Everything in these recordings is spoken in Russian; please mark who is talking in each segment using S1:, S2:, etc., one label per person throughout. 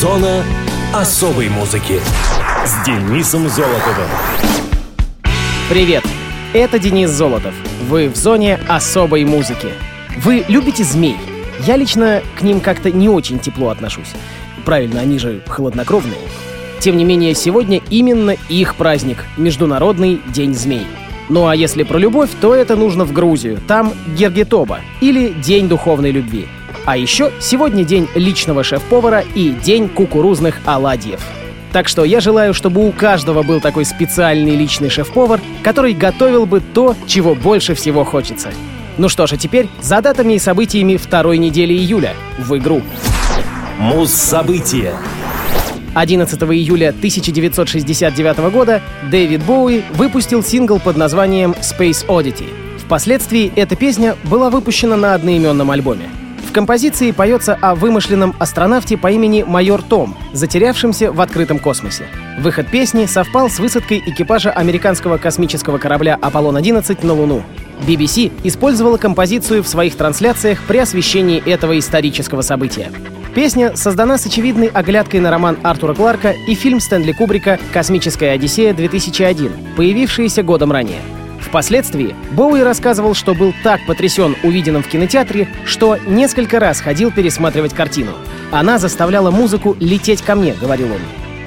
S1: Зона особой музыки с Денисом Золотовым.
S2: Привет! Это Денис Золотов. Вы в зоне особой музыки. Вы любите змей? Я лично к ним как-то не очень тепло отношусь. Правильно, они же холоднокровные. Тем не менее, сегодня именно их праздник — Международный день змей. Ну а если про любовь, то это нужно в Грузию. Там Гергетоба или День духовной любви. А еще сегодня день личного шеф-повара и день кукурузных оладьев. Так что я желаю, чтобы у каждого был такой специальный личный шеф-повар, который готовил бы то, чего больше всего хочется. Ну что ж, а теперь за датами и событиями второй недели июля в игру.
S1: Муз-события.
S2: 11 июля 1969 года Дэвид Боуи выпустил сингл под названием Space Oddity. Впоследствии эта песня была выпущена на одноименном альбоме. В композиции поется о вымышленном астронавте по имени Майор Том, затерявшемся в открытом космосе. Выход песни совпал с высадкой экипажа американского космического корабля «Аполлон-11» на Луну. BBC использовала композицию в своих трансляциях при освещении этого исторического события. Песня создана с очевидной оглядкой на роман Артура Кларка и фильм Стэнли Кубрика «Космическая Одиссея-2001», появившиеся годом ранее. Впоследствии Боуи рассказывал, что был так потрясен увиденным в кинотеатре, что несколько раз ходил пересматривать картину. «Она заставляла музыку лететь ко мне», — говорил он.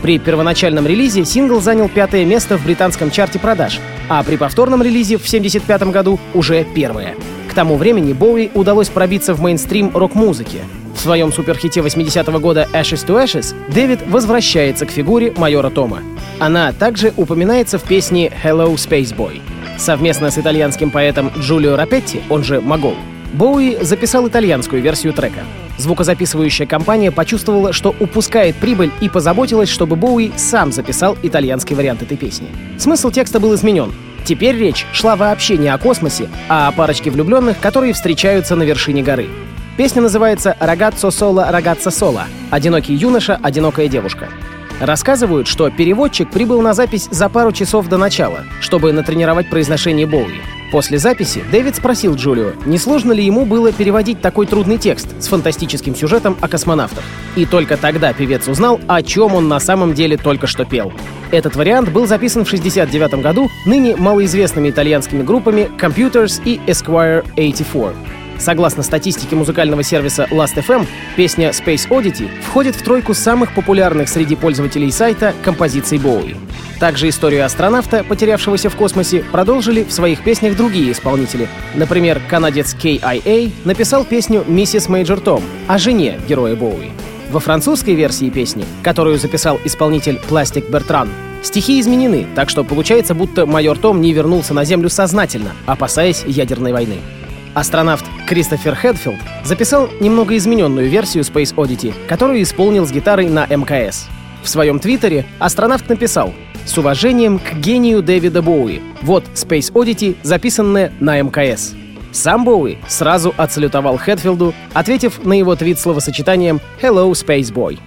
S2: При первоначальном релизе сингл занял пятое место в британском чарте продаж, а при повторном релизе в 1975 году уже первое. К тому времени Боуи удалось пробиться в мейнстрим рок-музыки. В своем суперхите 80-го года «Ashes to Ashes» Дэвид возвращается к фигуре майора Тома. Она также упоминается в песне «Hello, Space Boy». Совместно с итальянским поэтом Джулио Рапетти, он же Могол, Боуи записал итальянскую версию трека. Звукозаписывающая компания почувствовала, что упускает прибыль и позаботилась, чтобы Боуи сам записал итальянский вариант этой песни. Смысл текста был изменен. Теперь речь шла вообще не о космосе, а о парочке влюбленных, которые встречаются на вершине горы. Песня называется «Рагаццо соло, рагаццо соло» — «Одинокий юноша, одинокая девушка». Рассказывают, что переводчик прибыл на запись за пару часов до начала, чтобы натренировать произношение Боуи. После записи Дэвид спросил Джулио, не сложно ли ему было переводить такой трудный текст с фантастическим сюжетом о космонавтах. И только тогда певец узнал, о чем он на самом деле только что пел. Этот вариант был записан в 1969 году ныне малоизвестными итальянскими группами Computers и Esquire 84. Согласно статистике музыкального сервиса Last.fm, песня Space Oddity входит в тройку самых популярных среди пользователей сайта композиций Боуи. Также историю астронавта, потерявшегося в космосе, продолжили в своих песнях другие исполнители. Например, канадец K.I.A. написал песню «Mrs. Major Tom» о жене героя Боуи. Во французской версии песни, которую записал исполнитель Plastic Bertrand, стихи изменены, так что получается, будто майор Том не вернулся на Землю сознательно, опасаясь ядерной войны. Астронавт Кристофер Хедфилд записал немного измененную версию Space Oddity, которую исполнил с гитарой на МКС. В своем твиттере астронавт написал «С уважением к гению Дэвида Боуи. Вот Space Oddity, записанная на МКС». Сам Боуи сразу отсалютовал Хедфилду, ответив на его твит словосочетанием «Hello, Space Boy».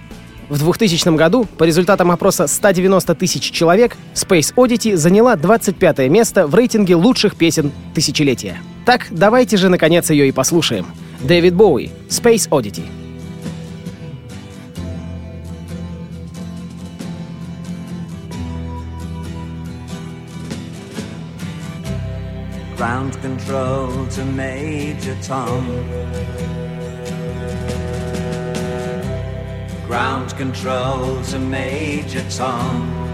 S2: В 2000 году по результатам опроса 190 тысяч человек Space Oddity заняла 25 место в рейтинге лучших песен тысячелетия. Так, давайте же наконец ее и послушаем. Дэвид Боуи, Space Oddity.
S3: Ground control to Major Tom. Ground control to Major Tom.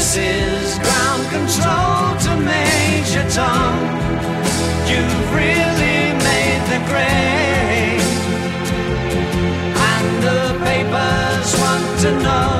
S3: This is ground control to Major Tom. You've really made the grade. And the papers want to know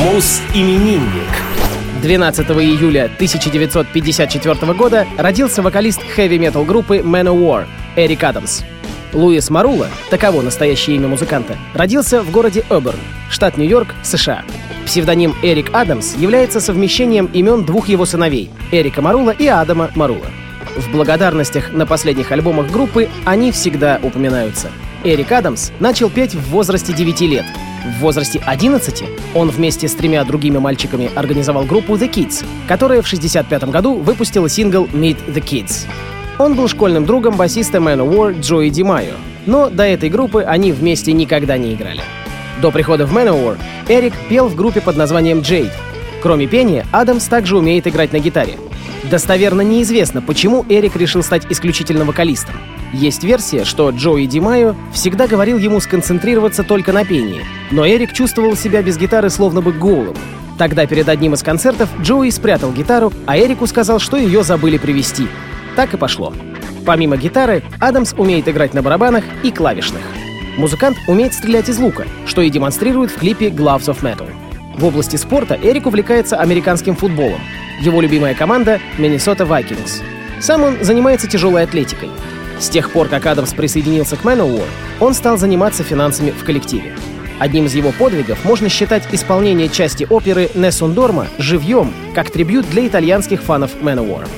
S1: Мус-именинник.
S2: 12 июля 1954 года родился вокалист хэви-метал группы Manowar Эрик Адамс. Луис Марула, таково настоящее имя музыканта, родился в городе Оберн, штат Нью-Йорк, США. Псевдоним Эрик Адамс является совмещением имен двух его сыновей — Эрика Марула и Адама Марула. В благодарностях на последних альбомах группы они всегда упоминаются. Эрик Адамс начал петь в возрасте 9 лет. В возрасте 11 он вместе с тремя другими мальчиками организовал группу The Kids, которая в 1965 году выпустила сингл Meet the Kids. Он был школьным другом басиста Manowar Джои Ди Майо, но до этой группы они вместе никогда не играли. До прихода в Manowar Эрик пел в группе под названием Jade. Кроме пения, Адамс также умеет играть на гитаре. Достоверно неизвестно, почему Эрик решил стать исключительно вокалистом. Есть версия, что Джои Ди Майо всегда говорил ему сконцентрироваться только на пении, но Эрик чувствовал себя без гитары словно бы голым. Тогда перед одним из концертов Джои спрятал гитару, а Эрику сказал, что ее забыли привезти. Так и пошло. Помимо гитары, Адамс умеет играть на барабанах и клавишных. Музыкант умеет стрелять из лука, что и демонстрирует в клипе Gloves of Metal. В области спорта Эрик увлекается американским футболом. Его любимая команда — Minnesota Vikings. Сам он занимается тяжелой атлетикой. С тех пор, как Адамс присоединился к Manowar, он стал заниматься финансами в коллективе. Одним из его подвигов можно считать исполнение части оперы «Несsun Дорма» живьем, как трибют для итальянских фанов Manowar.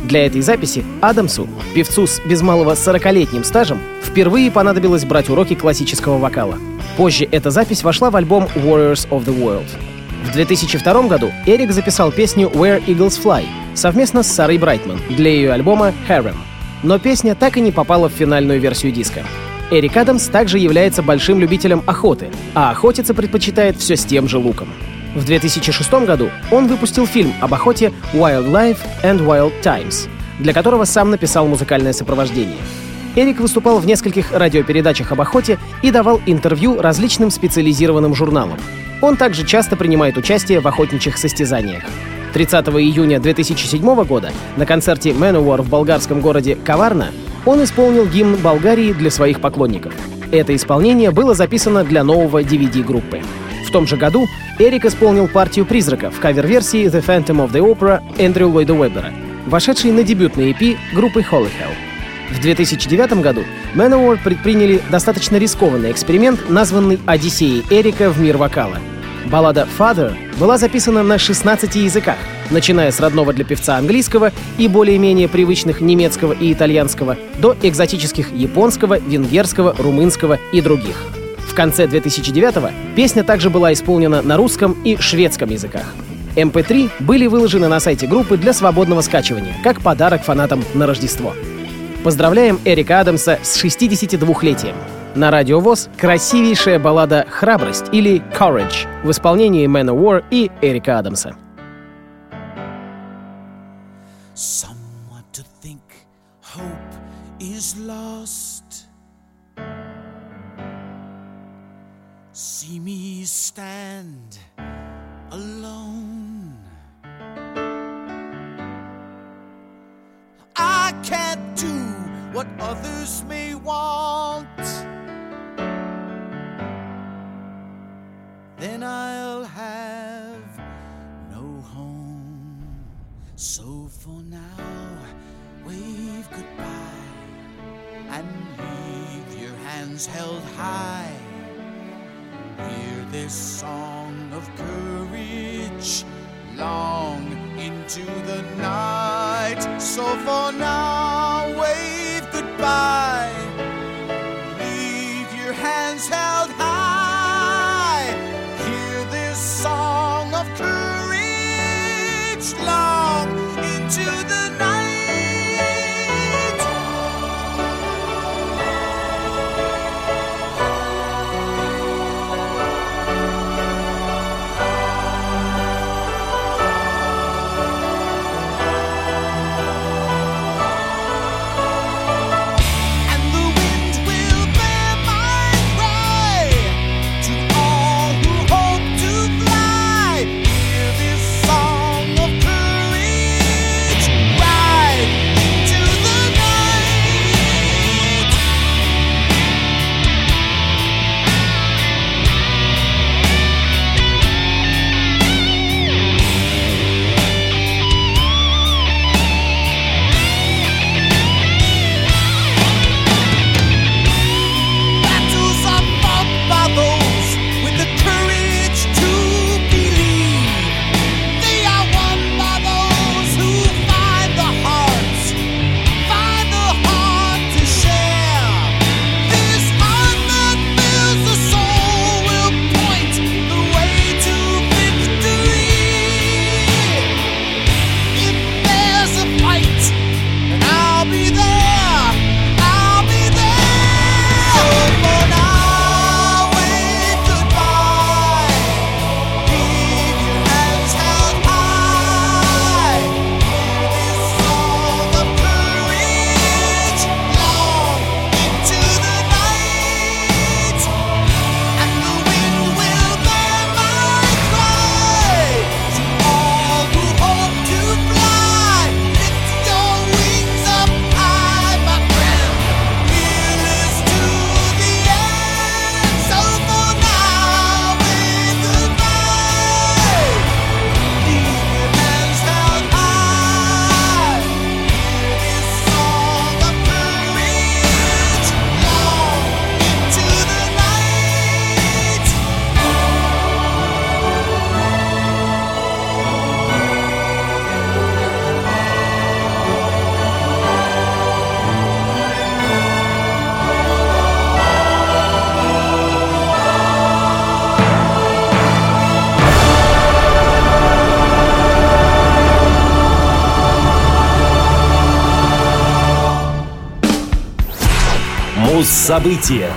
S2: Для этой записи Адамсу, певцу с без малого 40-летним стажем, впервые понадобилось брать уроки классического вокала. Позже эта запись вошла в альбом Warriors of the World. В 2002 году Эрик записал песню Where Eagles Fly совместно с Сарой Брайтман для ее альбома Harem. Но песня так и не попала в финальную версию диска. Эрик Адамс также является большим любителем охоты, а охотиться предпочитает все с тем же луком. В 2006 году он выпустил фильм об охоте Wild Life and Wild Times, для которого сам написал музыкальное сопровождение. Эрик выступал в нескольких радиопередачах об охоте и давал интервью различным специализированным журналам. Он также часто принимает участие в охотничьих состязаниях. 30 июня 2007 года на концерте Manowar в болгарском городе Каварна он исполнил гимн Болгарии для своих поклонников. Это исполнение было записано для нового DVD-группы. В том же году Эрик исполнил партию призрака в кавер-версии The Phantom of the Opera Эндрю Ллойда Уэббера, вошедшей на дебютный EP группы Holy Hell. В 2009 году Manowar предприняли достаточно рискованный эксперимент, названный «Одиссеей Эрика в мир вокала». Баллада «Father» была записана на 16 языках, начиная с родного для певца английского и более-менее привычных немецкого и итальянского, до экзотических японского, венгерского, румынского и других. В конце 2009-го песня также была исполнена на русском и шведском языках. MP3 эм были выложены на сайте группы для свободного скачивания, как подарок фанатам на Рождество. Поздравляем Эрика Адамса с 62-летием. На Радио ВОЗ красивейшая баллада «Храбрость» или «Courage» в исполнении Мэна Уор и Эрика Адамса.
S4: See me stand alone. I can't do what others may want. For now, wave goodbye and leave your hands held high. Hear this song of courage long into the night. So for now, wave goodbye. Leave your hands held high. Hear this song of courage
S1: события.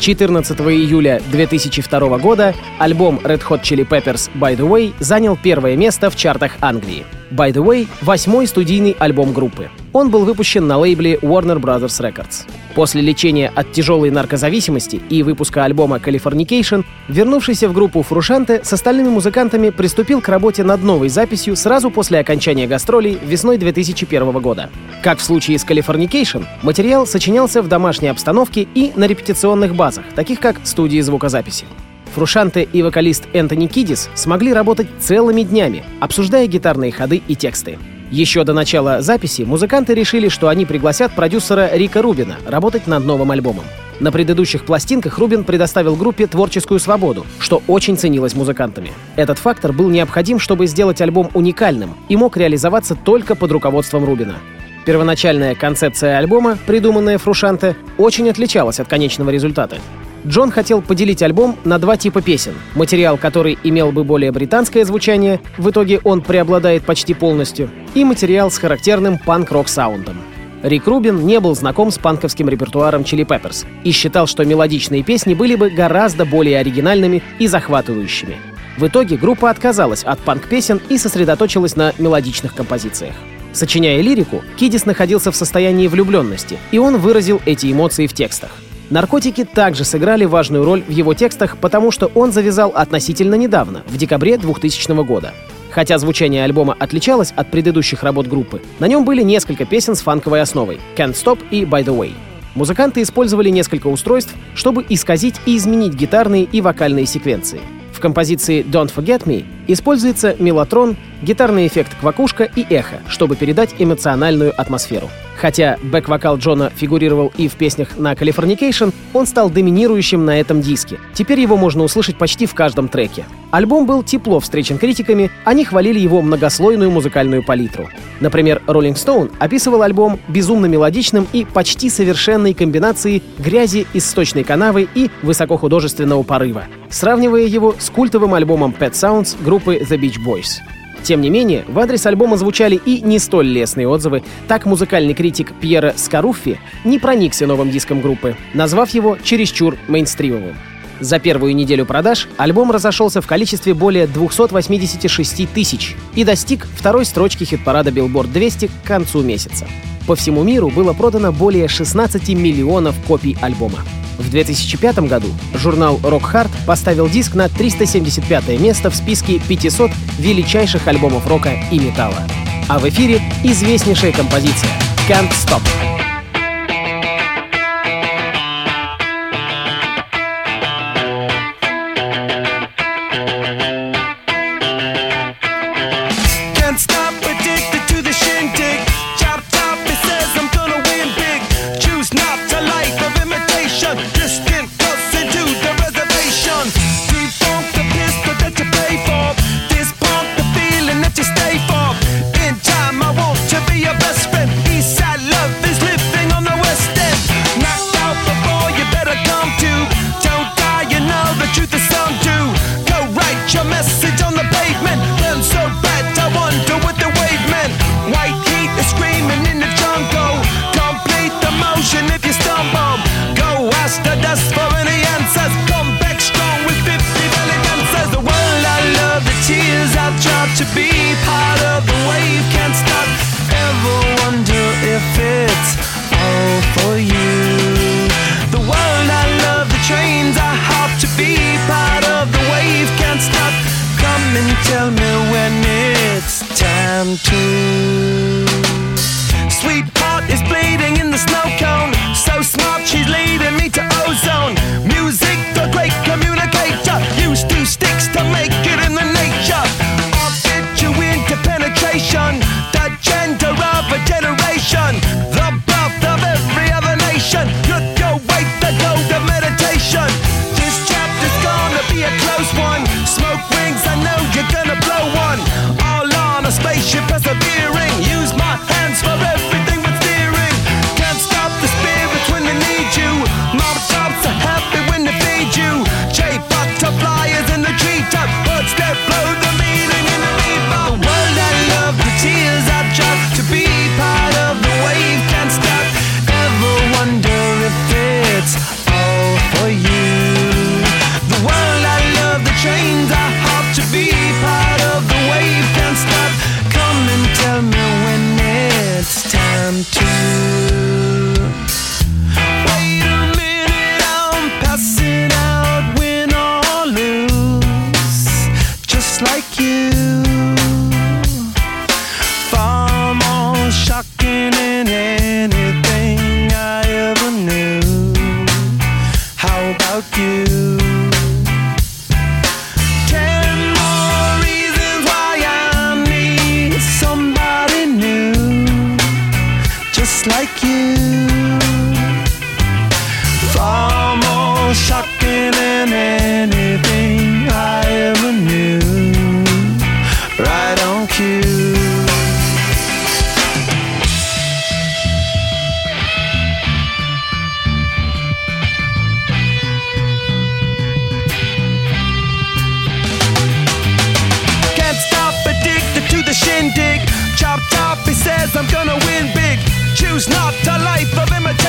S2: 14 июля 2002 года альбом Red Hot Chili Peppers «By the Way» занял первое место в чартах Англии. «By the Way» — восьмой студийный альбом группы. Он был выпущен на лейбле Warner Brothers Records. После лечения от тяжелой наркозависимости и выпуска альбома Californication, вернувшийся в группу Фрушанте с остальными музыкантами приступил к работе над новой записью сразу после окончания гастролей весной 2001 года. Как в случае с Californication, материал сочинялся в домашней обстановке и на репетиционных базах, таких как студии звукозаписи. Фрушанте и вокалист Энтони Кидис смогли работать целыми днями, обсуждая гитарные ходы и тексты. Еще до начала записи музыканты решили, что они пригласят продюсера Рика Рубина работать над новым альбомом. На предыдущих пластинках Рубин предоставил группе творческую свободу, что очень ценилось музыкантами. Этот фактор был необходим, чтобы сделать альбом уникальным и мог реализоваться только под руководством Рубина. Первоначальная концепция альбома, придуманная Фрушанте, очень отличалась от конечного результата. Джон хотел поделить альбом на два типа песен. Материал, который имел бы более британское звучание, в итоге он преобладает почти полностью, и материал с характерным панк-рок саундом. Рик Рубин не был знаком с панковским репертуаром Chili Peppers и считал, что мелодичные песни были бы гораздо более оригинальными и захватывающими. В итоге группа отказалась от панк-песен и сосредоточилась на мелодичных композициях. Сочиняя лирику, Кидис находился в состоянии влюбленности, и он выразил эти эмоции в текстах. Наркотики также сыграли важную роль в его текстах, потому что он завязал относительно недавно, в декабре 2000 года. Хотя звучание альбома отличалось от предыдущих работ группы, на нем были несколько песен с фанковой основой «Can't Stop» и «By the Way». Музыканты использовали несколько устройств, чтобы исказить и изменить гитарные и вокальные секвенции. В композиции «Don't Forget Me» используется мелатрон, гитарный эффект квакушка и эхо, чтобы передать эмоциональную атмосферу. Хотя бэк-вокал Джона фигурировал и в песнях на Californication, он стал доминирующим на этом диске. Теперь его можно услышать почти в каждом треке. Альбом был тепло встречен критиками, они хвалили его многослойную музыкальную палитру. Например, Rolling Stone описывал альбом безумно мелодичным и почти совершенной комбинацией грязи из сточной канавы и высокохудожественного порыва, сравнивая его с культовым альбомом Pet Sounds группы The Beach Boys. Тем не менее, в адрес альбома звучали и не столь лестные отзывы. Так музыкальный критик Пьера Скаруффи не проникся новым диском группы, назвав его чересчур мейнстримовым. За первую неделю продаж альбом разошелся в количестве более 286 тысяч и достиг второй строчки хит-парада Billboard 200 к концу месяца. По всему миру было продано более 16 миллионов копий альбома. В 2005 году журнал Rock Hard поставил диск на 375 место в списке 500 величайших альбомов рока и металла. А в эфире известнейшая композиция «Can't Stop».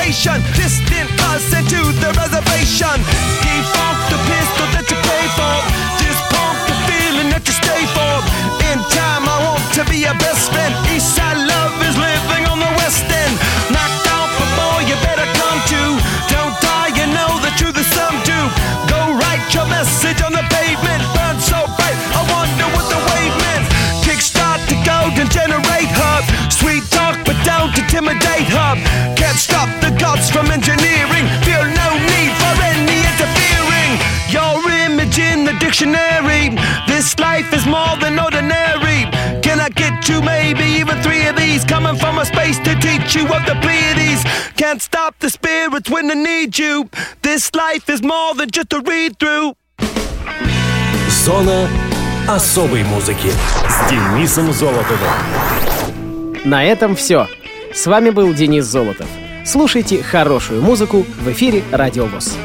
S5: Of. Distant us into the reservation. Defunct the pistol that you pay for. Just the feeling that you stay for. In time, I want to be your best friend. Eastside love is living on the west end. Knocked a boy, you better come to. Don't die, you know the truth is some do. Go write your message on the pavement. Burn so bright, I wonder what the wave meant. Kickstart the golden generate hub. Sweet talk, but don't intimidate hub. A space to teach you of the Pleiades. Can't stop the spirits when they need you. This life is more than just a read through.
S1: Зона особой музыки с Денисом Золотовым.
S2: На этом все. С вами был Денис Золотов. Слушайте хорошую музыку в эфире Радио ВОЗ.